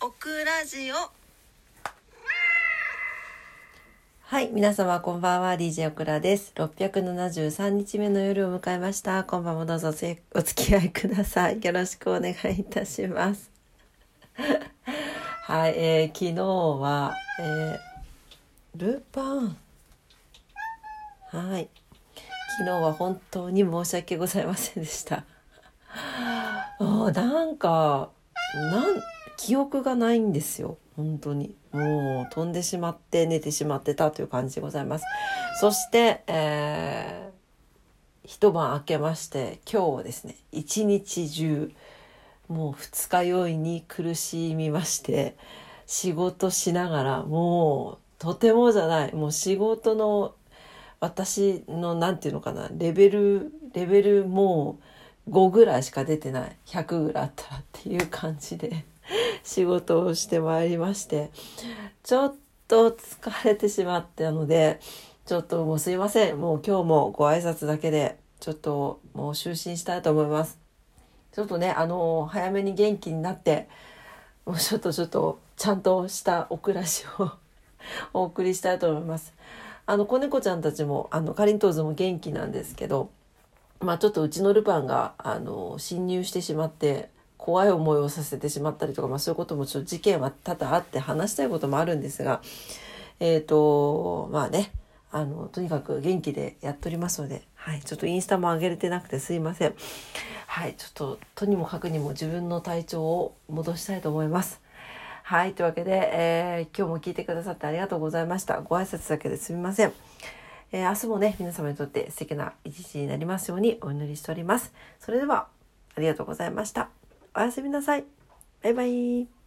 オクラジオはい、皆様こんばんは、DJ オクラです。673日目の夜を迎えました。今晩もどうぞお付き合いください。よろしくお願いいたします。はい、えー、昨日は、えー、ルパン。はい。昨日は本当に申し訳ございませんでした。あなんか、なん、記憶がないんですよ。本当に。もう飛んでしまって寝てしまってたという感じでございます。そして、えー、一晩明けまして、今日はですね、一日中、もう二日酔いに苦しみまして、仕事しながら、もう、とてもじゃない、もう仕事の、私の、なんていうのかな、レベル、レベルもう5ぐらいしか出てない。100ぐらいあったらっていう感じで。仕事をしてまいりまして、ちょっと疲れてしまったので、ちょっともうすいません。もう今日もご挨拶だけで、ちょっともう就寝したいと思います。ちょっとね、あの、早めに元気になって、もうちょっとちょっと、ちゃんとしたお暮らしを お送りしたいと思います。あの、子猫ちゃんたちも、あの、かりんとうずも元気なんですけど、まあちょっとうちのルパンが、あの、侵入してしまって、怖い思いをさせてしまったりとか、まあ、そういうこともちょっと事件は多々あって話したいこともあるんですが、えっ、ー、と、まあね、あの、とにかく元気でやっておりますので、はい、ちょっとインスタも上げれてなくてすいません。はい、ちょっと、とにもかくにも自分の体調を戻したいと思います。はい、というわけで、えー、今日も聞いてくださってありがとうございました。ご挨拶だけですみません。えー、明日もね、皆様にとって素敵な一日になりますようにお祈りしております。それでは、ありがとうございました。おやすみなさい。バイバイ。